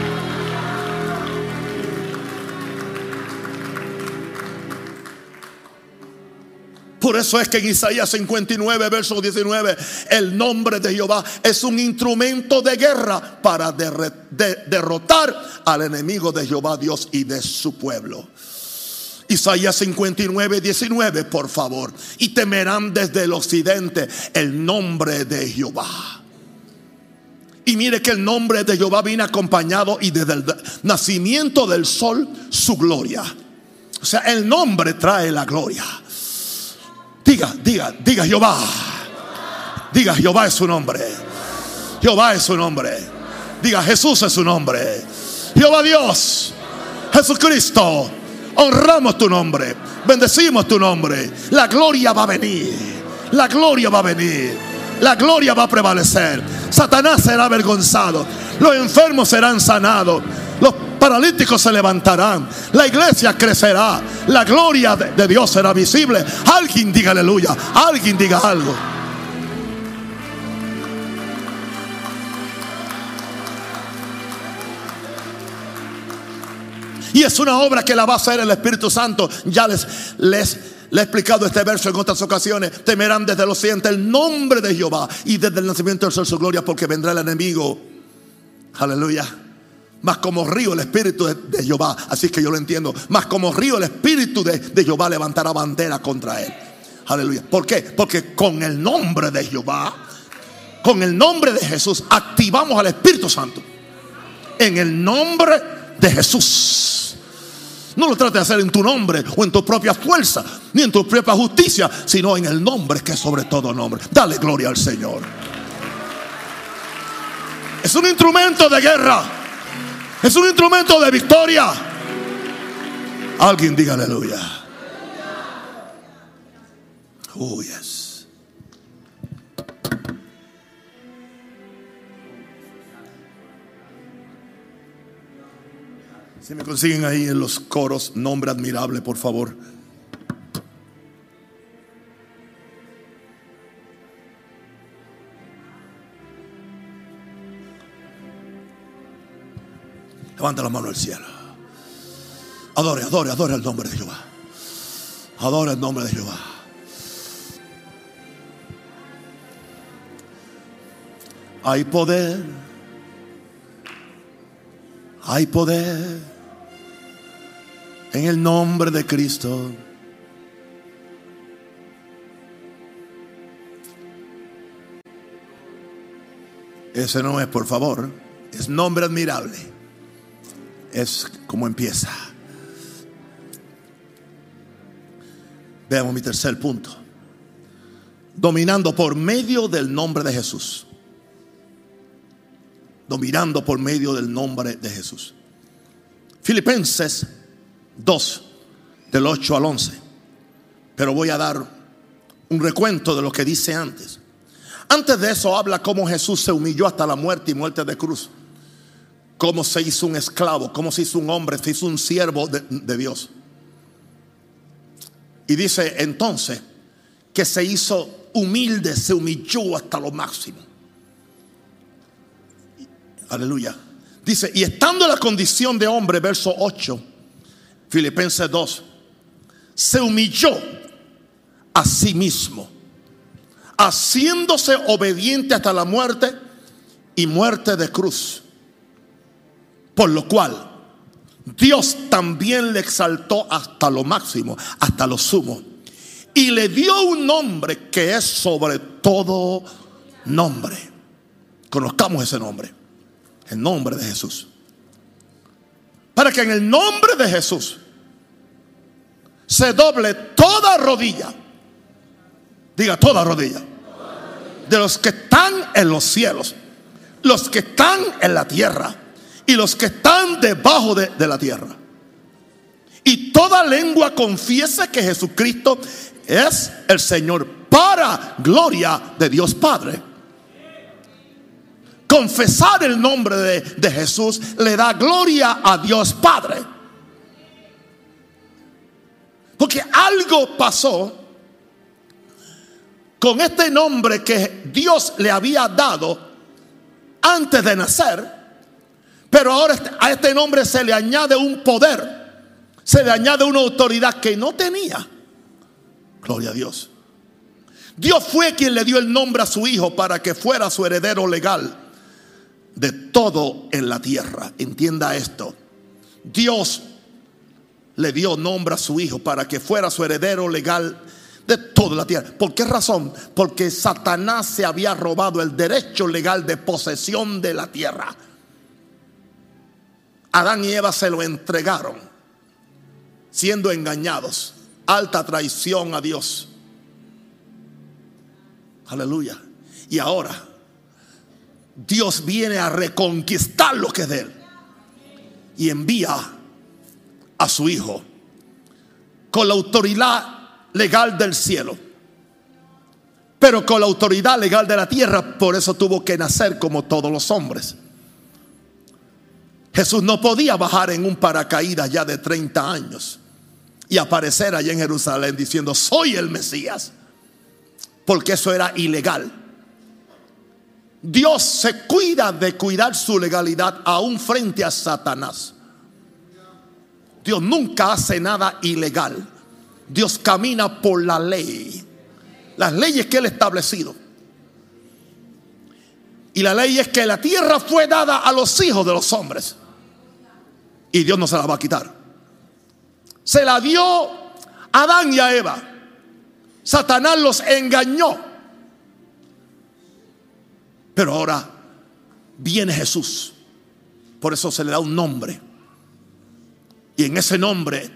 Por eso es que en Isaías 59, verso 19, el nombre de Jehová es un instrumento de guerra para derrotar al enemigo de Jehová Dios y de su pueblo. Isaías 59, 19, por favor. Y temerán desde el occidente el nombre de Jehová. Y mire que el nombre de Jehová viene acompañado y desde el nacimiento del sol su gloria. O sea, el nombre trae la gloria. Diga, diga, diga Jehová. Diga Jehová es su nombre. Jehová es su nombre. Diga Jesús es su nombre. Jehová Dios. Jesucristo. Honramos tu nombre. Bendecimos tu nombre. La gloria va a venir. La gloria va a venir. La gloria va a prevalecer. Satanás será avergonzado. Los enfermos serán sanados. Paralíticos se levantarán. La iglesia crecerá. La gloria de Dios será visible. Alguien diga aleluya. Alguien diga algo. Y es una obra que la va a hacer el Espíritu Santo. Ya les, les, le he explicado este verso en otras ocasiones. Temerán desde los siguientes el nombre de Jehová y desde el nacimiento del sol su gloria porque vendrá el enemigo. Aleluya. Más como río el espíritu de, Jehová. Así que yo lo entiendo. Más como río el espíritu de, de Jehová levantará bandera contra él. Aleluya. ¿Por qué? Porque con el nombre de Jehová, con el nombre de Jesús, activamos al Espíritu Santo. En el nombre de Jesús. No lo trates de hacer en tu nombre o en tu propia fuerza, ni en tu propia justicia, sino en el nombre que es sobre todo nombre. Dale gloria al Señor. Es un instrumento de guerra. Es un instrumento de victoria. Alguien diga aleluya. Oh, yes. Si me consiguen ahí en los coros, nombre admirable, por favor. Levanta la mano al cielo. Adore, adore, adore el nombre de Jehová. Adore el nombre de Jehová. Hay poder. Hay poder en el nombre de Cristo. Ese no es, por favor, es nombre admirable. Es como empieza. Veamos mi tercer punto. Dominando por medio del nombre de Jesús. Dominando por medio del nombre de Jesús. Filipenses 2, del 8 al 11. Pero voy a dar un recuento de lo que dice antes. Antes de eso habla cómo Jesús se humilló hasta la muerte y muerte de cruz. Cómo se hizo un esclavo, cómo se hizo un hombre, se hizo un siervo de, de Dios. Y dice entonces que se hizo humilde, se humilló hasta lo máximo. Aleluya. Dice, y estando en la condición de hombre, verso 8 Filipenses 2, se humilló a sí mismo, haciéndose obediente hasta la muerte y muerte de cruz. Por lo cual Dios también le exaltó hasta lo máximo, hasta lo sumo. Y le dio un nombre que es sobre todo nombre. Conozcamos ese nombre. El nombre de Jesús para que en el nombre de Jesús se doble toda rodilla. Diga toda rodilla. De los que están en los cielos, los que están en la tierra y los que están debajo de, de la tierra. Y toda lengua confiese que Jesucristo es el Señor para gloria de Dios Padre. Confesar el nombre de, Jesús le da gloria a Dios Padre. Porque algo pasó con este nombre que Dios le había dado antes de nacer, pero ahora este, a este nombre se le añade un poder, se le añade una autoridad que no tenía. Gloria a Dios. Dios fue quien le dio el nombre a su hijo para que fuera su heredero legal de todo en la tierra. Entienda esto. Dios le dio nombre a su hijo para que fuera su heredero legal de toda la tierra. ¿Por qué razón? Porque Satanás se había robado el derecho legal de posesión de la tierra. Adán y Eva se lo entregaron, siendo engañados. Alta traición a Dios. Aleluya. Y ahora Dios viene a reconquistar lo que es de él. Y envía a su hijo con la autoridad legal del cielo. Pero con la autoridad legal de la tierra, por eso tuvo que nacer como todos los hombres. Jesús no podía bajar en un paracaídas ya de 30 años y aparecer allá en Jerusalén diciendo, soy el Mesías, porque eso era ilegal. Dios se cuida de cuidar su legalidad aún frente a Satanás. Dios nunca hace nada ilegal. Dios camina por la ley. Las leyes que Él ha establecido. Y la ley es que la tierra fue dada a los hijos de los hombres. Y Dios no se la va a quitar. Se la dio a Adán y a Eva. Satanás los engañó. Pero ahora viene Jesús. Por eso se le da un nombre. Y en ese nombre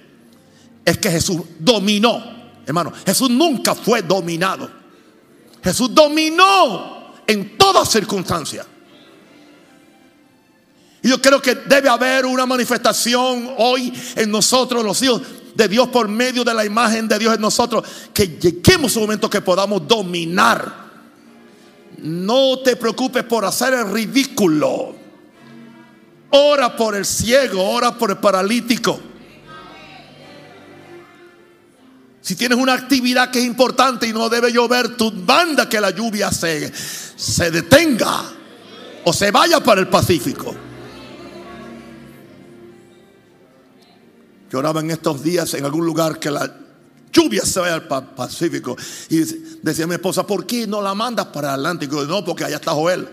es que Jesús dominó. Hermano, Jesús nunca fue dominado. Jesús dominó en toda circunstancia. Y yo creo que debe haber una manifestación hoy en nosotros, los hijos de Dios, por medio de la imagen de Dios en nosotros, que lleguemos a un momento que podamos dominar. No te preocupes por hacer el ridículo. Ora por el ciego, ora por el paralítico. Si tienes una actividad que es importante y no debe llover, tu manda que la lluvia se, se detenga o se vaya para el Pacífico. Yo oraba en estos días en algún lugar que la lluvia se vaya al Pacífico. Y decía mi esposa, ¿por qué no la mandas para el Atlántico? no, porque allá está Joel.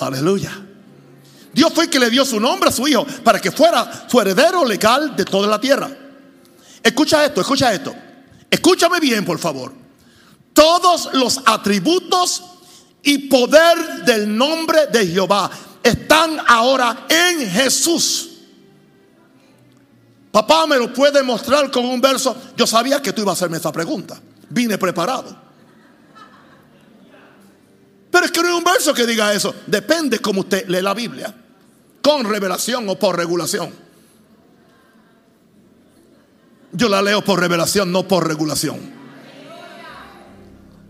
Aleluya. Dios fue el que le dio su nombre a su hijo para que fuera su heredero legal de toda la tierra. Escucha esto, escucha esto. Escúchame bien, por favor. Todos los atributos y poder del nombre de Jehová están ahora en Jesús. Papá me lo puede mostrar con un verso. Yo sabía que tú ibas a hacerme esa pregunta. Vine preparado. Pero es que no hay un verso que diga eso. Depende cómo usted lee la Biblia con revelación o por regulación. Yo la leo por revelación, no por regulación.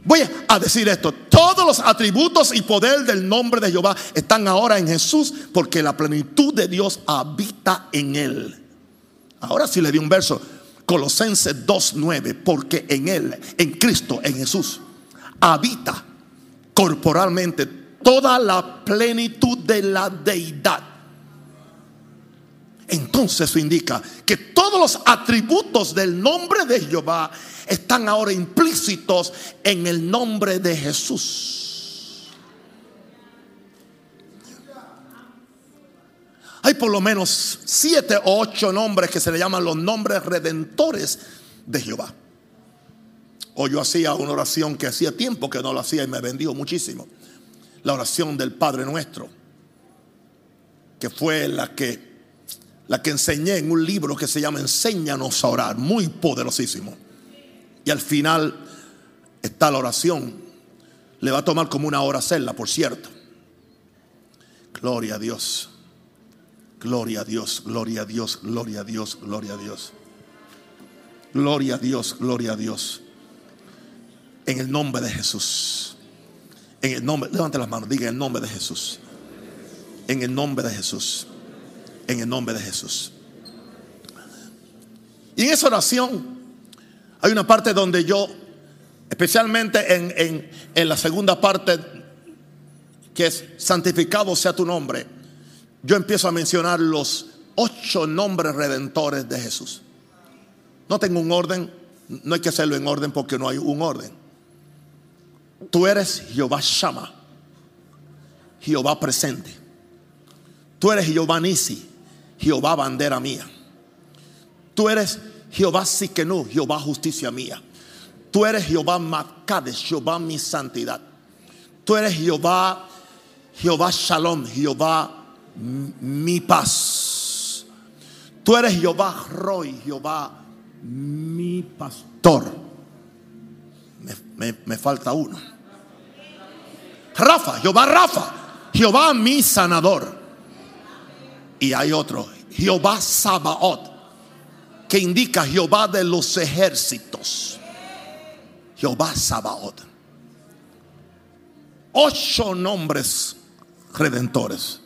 Voy a decir esto, todos los atributos y poder del nombre de Jehová están ahora en Jesús porque la plenitud de Dios habita en él. Ahora sí le di un verso, Colosenses 2.9, porque en él, en Cristo, en Jesús, habita corporalmente toda la plenitud de la deidad. Entonces eso indica que todos los atributos del nombre de Jehová están ahora implícitos en el nombre de Jesús. Hay por lo menos siete o ocho nombres que se le llaman los nombres redentores de Jehová. O yo hacía una oración que hacía tiempo que no lo hacía y me bendijo muchísimo. La oración del Padre Nuestro, que fue la que la que enseñé en un libro que se llama Enséñanos a orar, muy poderosísimo. Y al final está la oración. Le va a tomar como una hora hacerla, por cierto. Gloria a Dios. Gloria a Dios, gloria a Dios, gloria a Dios, gloria a Dios. Gloria a Dios, gloria a Dios. En el nombre de Jesús. En el nombre, levante las manos, diga en el nombre de Jesús. En el nombre de Jesús en el nombre de Jesús. Y en esa oración hay una parte donde yo, especialmente en, en la segunda parte, que es santificado sea tu nombre, yo empiezo a mencionar los ocho nombres redentores de Jesús. No tengo un orden, no hay que hacerlo en orden porque no hay un orden. Tú eres Jehová Shama, Jehová presente. Tú eres Jehová Nisi, Jehová bandera mía. Tú eres Jehová Siquenú, Jehová justicia mía. Tú eres Jehová Makades, Jehová mi santidad. Tú eres Jehová, Jehová Shalom, Jehová mi paz. Tú eres Jehová Roy, Jehová mi pastor. Me, falta uno. Rafa, Jehová Rafa, Jehová mi sanador. Y hay otro, Jehová Sabaoth, que indica Jehová de los ejércitos. Jehová Sabaoth. Ocho nombres redentores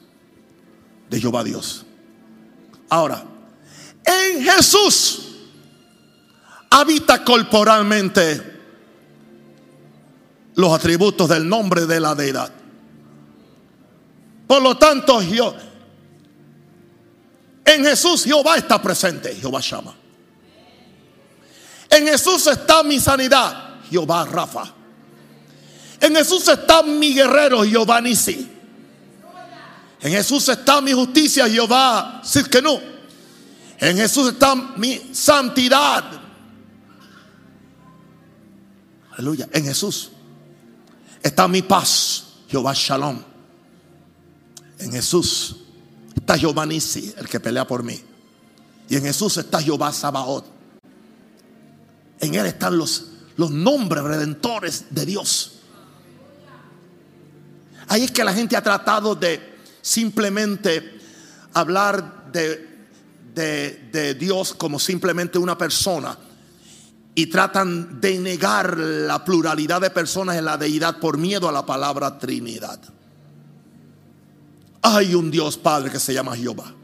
de Jehová Dios. Ahora, en Jesús habita corporalmente los atributos del nombre de la deidad. Por lo tanto, yo, en Jesús Jehová está presente, Jehová llama. En Jesús está mi sanidad, Jehová Rafa. En Jesús está mi guerrero, Jehová Nisi. En Jesús está mi justicia, Jehová no. En Jesús está mi santidad. Aleluya. En Jesús está mi paz, Jehová Shalom. En Jesús está Jehová Nisi, el que pelea por mí. Y en Jesús está Jehová Sabaoth. En Él están los, los nombres redentores de Dios. Ahí es que la gente ha tratado de simplemente hablar de, de, Dios como simplemente una persona y tratan de negar la pluralidad de personas en la deidad por miedo a la palabra Trinidad. Hay un Dios Padre que se llama Jehová.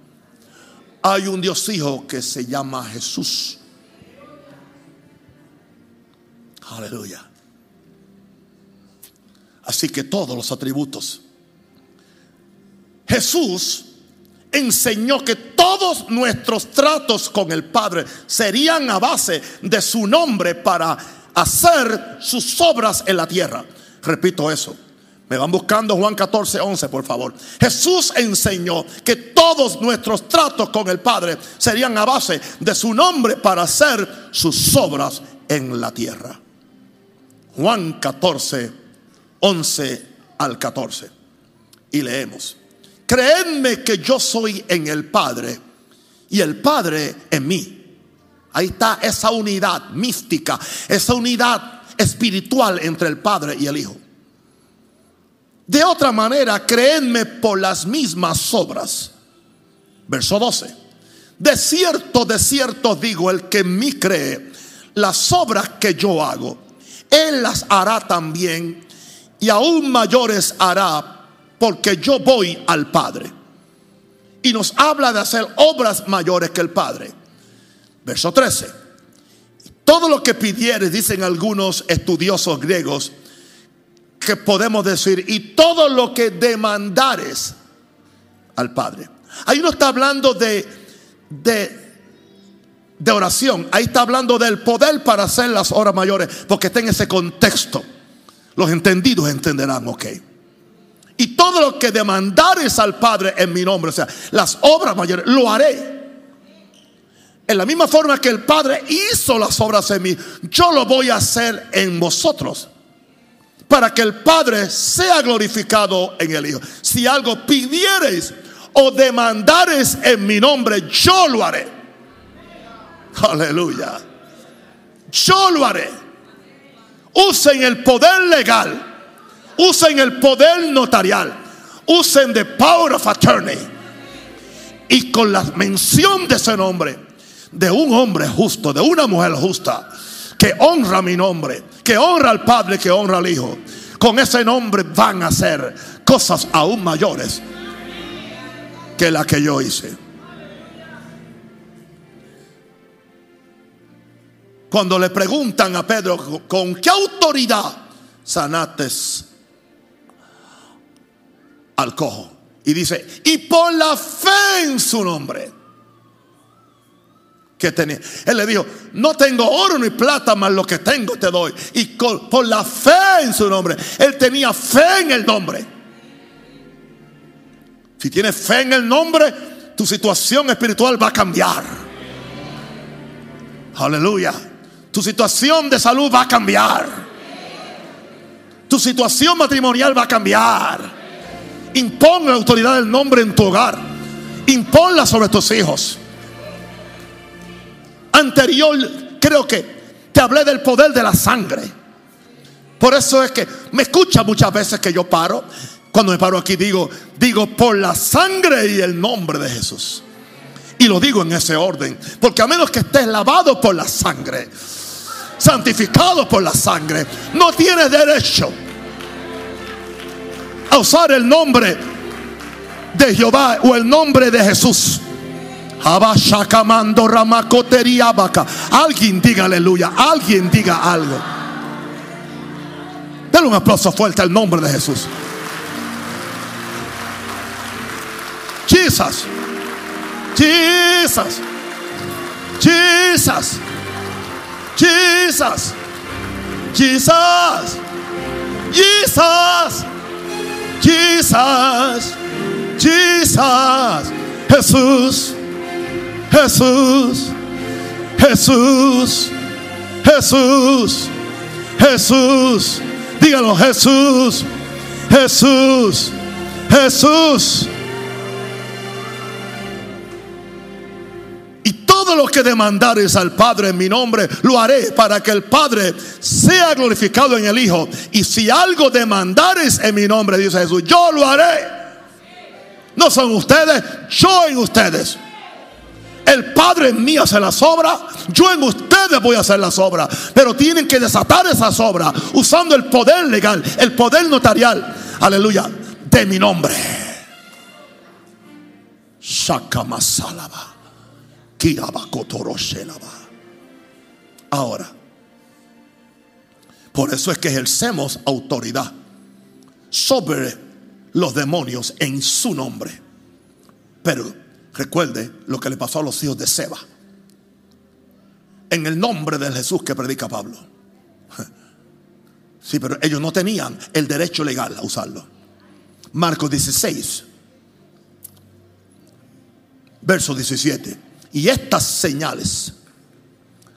Hay un Dios Hijo que se llama Jesús. Aleluya. Así que todos los atributos Jesús enseñó que todos nuestros tratos con el Padre serían a base de su nombre para hacer sus obras en la tierra. Repito eso. Me van buscando Juan 14, 11, por favor. Jesús enseñó que todos nuestros tratos con el Padre serían a base de su nombre para hacer sus obras en la tierra. Juan 14, 11 al 14. Y leemos. Creedme que yo soy en el Padre y el Padre en mí. Ahí está esa unidad mística, esa unidad espiritual entre el Padre y el Hijo. De otra manera, creedme por las mismas obras. Verso 12. De cierto, de cierto digo, el que en mí cree, las obras que yo hago, él las hará también y aún mayores hará porque yo voy al Padre. Y nos habla de hacer obras mayores que el Padre. Verso 13. Todo lo que pidieres, dicen algunos estudiosos griegos, que podemos decir, y todo lo que demandares al Padre. Ahí no está hablando de, de, oración, ahí está hablando del poder para hacer las obras mayores, porque está en ese contexto. Los entendidos entenderán, ok. Y todo lo que demandares al Padre en mi nombre, o sea, las obras mayores, lo haré. En la misma forma que el Padre hizo las obras en mí, yo lo voy a hacer en vosotros. Para que el Padre sea glorificado en el Hijo. Si algo pidiereis o demandares en mi nombre, yo lo haré. Aleluya. Yo lo haré. Usen el poder legal Usen el poder notarial. Usen the power of attorney. Y con la mención de ese nombre, de un hombre justo, de una mujer justa, que honra mi nombre, que honra al Padre, que honra al Hijo, con ese nombre van a hacer cosas aún mayores que la que yo hice. Cuando le preguntan a Pedro, ¿con qué autoridad sanates al cojo. Y dice, y por la fe en su nombre. Que tenía. Él le dijo, no tengo oro ni plata, mas lo que tengo te doy. Y por la fe en su nombre. Él tenía fe en el nombre. Si tienes fe en el nombre, tu situación espiritual va a cambiar. Aleluya. Tu situación de salud va a cambiar. Tu situación matrimonial va a cambiar. Impon la autoridad del nombre en tu hogar. Imponla sobre tus hijos. Anterior, creo que te hablé del poder de la sangre. Por eso es que me escucha muchas veces que yo paro. Cuando me paro aquí digo, digo por la sangre y el nombre de Jesús. Y lo digo en ese orden. Porque a menos que estés lavado por la sangre, santificado por la sangre, no tienes derecho a usar el nombre de Jehová o el nombre de Jesús. Alguien diga aleluya. Alguien diga algo. Dale un aplauso fuerte al nombre de Jesús. Jesus. Jesus. Jesus. Jesus. Jesus. Jesus. Jesus. Jesus. Jesús. Jesús. Jesús. Jesús. Jesús. Dígalo, Jesús. Jesús. Jesús. Y todo lo que demandares al Padre en mi nombre, lo haré para que el Padre sea glorificado en el Hijo. Y si algo demandares en mi nombre, dice Jesús, yo lo haré. No son ustedes, yo en ustedes. El Padre en mí hace las obras, yo en ustedes voy a hacer las obras. Pero tienen que desatar esas obras usando el poder legal, el poder notarial, aleluya, de mi nombre. Shakamasalaba. Ahora, por eso es que ejercemos autoridad sobre los demonios en su nombre. Pero recuerde lo que le pasó a los hijos de Seba. En el nombre de Jesús que predica Pablo. Sí, pero ellos no tenían el derecho legal a usarlo. Marcos 16, verso 17. Y estas señales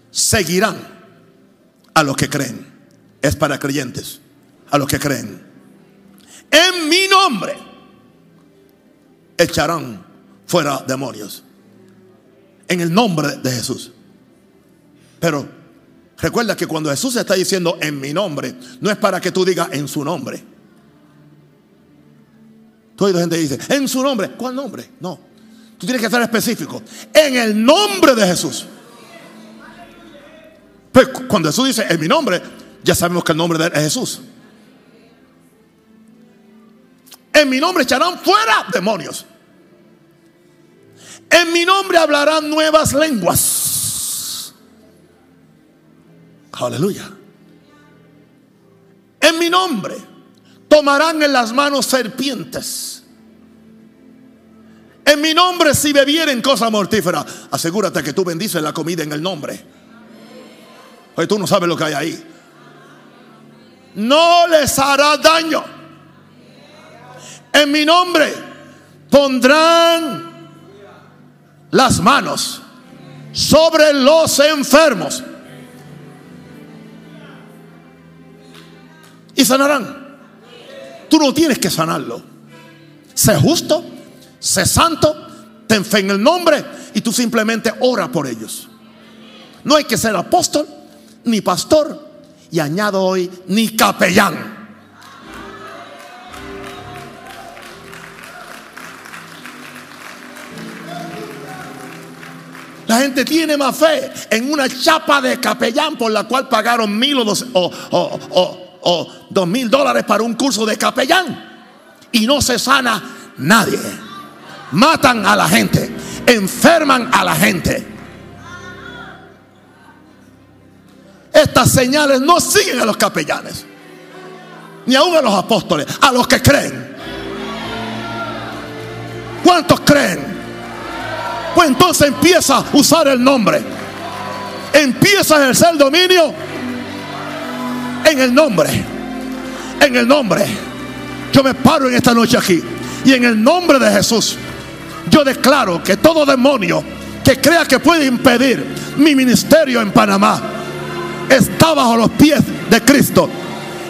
seguirán a los que creen. Es para creyentes, a los que creen. En mi nombre echarán fuera demonios. En el nombre de Jesús. Pero recuerda que cuando Jesús está diciendo en mi nombre, no es para que tú digas en su nombre. Toda gente dice, en su nombre. ¿Cuál nombre? No. Tú tienes que ser específico. En el nombre de Jesús. Pues cuando Jesús dice en mi nombre, ya sabemos que el nombre de él es Jesús. En mi nombre echarán fuera demonios. En mi nombre hablarán nuevas lenguas. Aleluya. En mi nombre tomarán en las manos serpientes. En mi nombre si bebieren cosa mortífera, asegúrate que tú bendices la comida en el nombre. Pues tú no sabes lo que hay ahí. No les hará daño. En mi nombre pondrán las manos sobre los enfermos y sanarán. Tú no tienes que sanarlo. Sé justo, sé santo, ten fe en el nombre y tú simplemente ora por ellos. No hay que ser apóstol ni pastor y añado hoy ni capellán. La gente tiene más fe en una chapa de capellán por la cual pagaron mil o dos, o, dos mil dólares para un curso de capellán. Y no se sana nadie. Matan a la gente. Enferman a la gente. Estas señales no siguen a los capellanes. Ni aún a los apóstoles. A los que creen. ¿Cuántos creen? Pues entonces empieza a usar el nombre. Empieza a ejercer dominio en el nombre. En el nombre. Yo me paro en esta noche aquí Y en el nombre de Jesús, yo declaro que todo demonio que crea que puede impedir mi ministerio en Panamá está bajo los pies de Cristo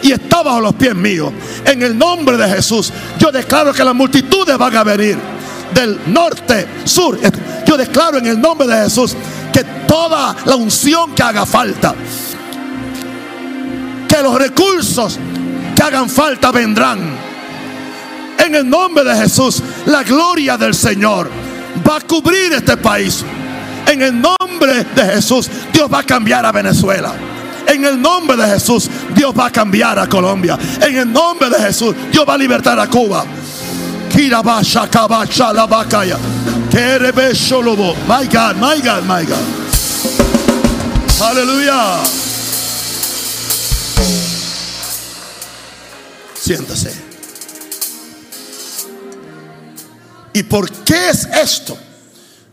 y está bajo los pies míos. En el nombre de Jesús, yo declaro que las multitudes van a venir del norte, sur. Yo declaro en el nombre de Jesús que toda la unción que haga falta, que los recursos que hagan falta vendrán. En el nombre de Jesús, la gloria del Señor va a cubrir este país. En el nombre de Jesús, Dios va a cambiar a Venezuela. En el nombre de Jesús, Dios va a cambiar a Colombia. En el nombre de Jesús, Dios va a libertar a Cuba. My God, my God, my God. Aleluya. Siéntase. ¿Y por qué es esto?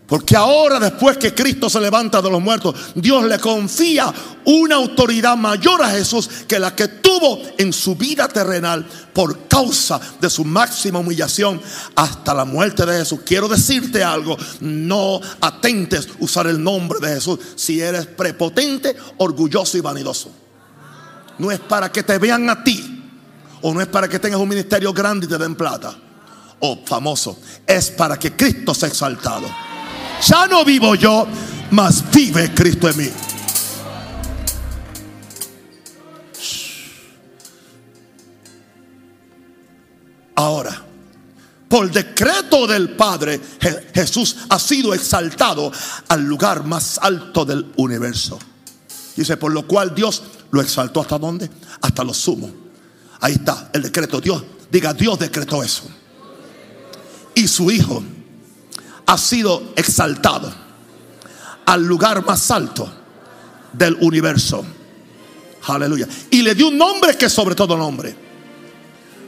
Porque ahora después que Cristo se levanta de los muertos, Dios le confía una autoridad mayor a Jesús que la que tuvo en su vida terrenal por causa de su máxima humillación hasta la muerte de Jesús. Quiero decirte algo, no atentes usar el nombre de Jesús si eres prepotente, orgulloso y vanidoso. No es para que te vean a ti o no es para que tengas un ministerio grande y te den plata o famoso, es para que Cristo sea exaltado. Ya no vivo yo, mas vive Cristo en mí. Ahora, por decreto del Padre, Jesús ha sido exaltado al lugar más alto del universo. Dice, por lo cual Dios lo exaltó hasta dónde? Hasta lo sumo. Ahí está el decreto. Dios, diga, Dios decretó eso. Y su Hijo ha sido exaltado al lugar más alto del universo. Aleluya. Y le dio un nombre que sobre todo nombre.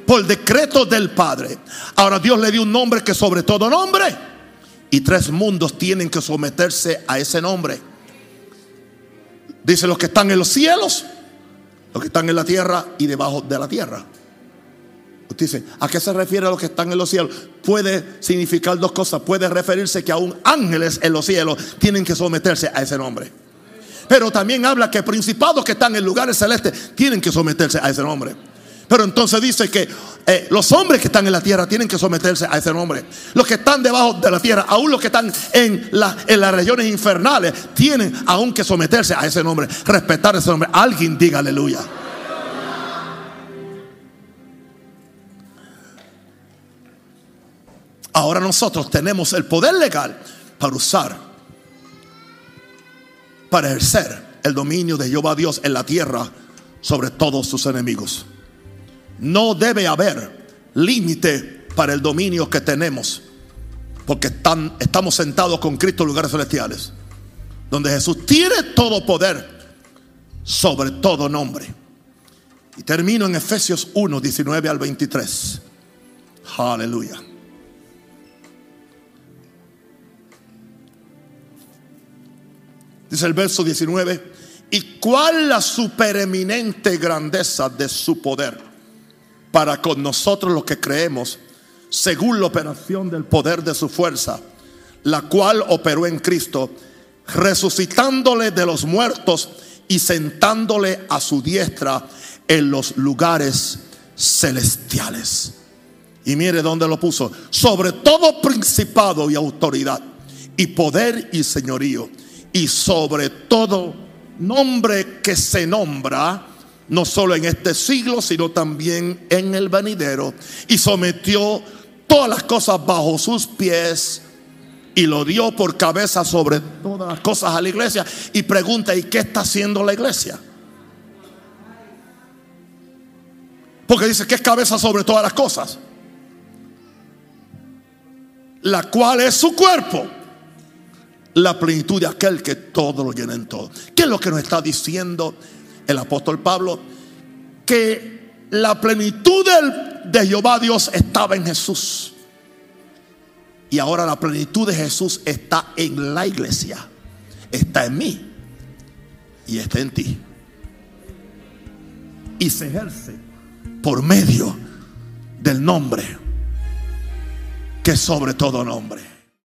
Por decreto del Padre. Ahora Dios le dio un nombre que sobre todo nombre. Y tres mundos tienen que someterse a ese nombre. Dice los que están en los cielos, los que están en la tierra y debajo de la tierra. Dice, ¿a qué se refiere a los que están en los cielos? Puede significar dos cosas. Puede referirse que aún ángeles en los cielos tienen que someterse a ese nombre. Pero también habla que principados que están en lugares celestes tienen que someterse a ese nombre. Pero entonces dice que eh, los hombres que están en la tierra tienen que someterse a ese nombre. Los que están debajo de la tierra, aún los que están en, en las regiones infernales, tienen aún que someterse a ese nombre, respetar ese nombre. Alguien diga aleluya. Ahora nosotros tenemos el poder legal para usar, para ejercer el dominio de Jehová Dios en la tierra sobre todos sus enemigos. No debe haber límite para el dominio que tenemos, porque estamos sentados con Cristo en lugares celestiales, donde Jesús tiene todo poder sobre todo nombre. Y termino en Efesios 1, 19 al 23. Aleluya. Dice el verso 19, ¿y cuál la supereminente grandeza de su poder para con nosotros los que creemos, según la operación del poder de su fuerza, la cual operó en Cristo, resucitándole de los muertos y sentándole a su diestra en los lugares celestiales. Y mire dónde lo puso, sobre todo principado y autoridad, y poder y señorío y sobre todo nombre que se nombra, no solo en este siglo, sino también en el venidero, y sometió todas las cosas bajo sus pies y lo dio por cabeza sobre todas las cosas a la iglesia. Y pregunta, ¿y qué está haciendo la iglesia? Porque dice que es cabeza sobre todas las cosas, la cual es su cuerpo la plenitud de aquel que todo lo llena en todo. ¿Qué es lo que nos está diciendo el apóstol Pablo? Que la plenitud de Jehová Dios estaba en Jesús. Y ahora la plenitud de Jesús está en la iglesia. Está en mí. Y está en ti. Y se ejerce por medio del nombre que sobre todo nombre.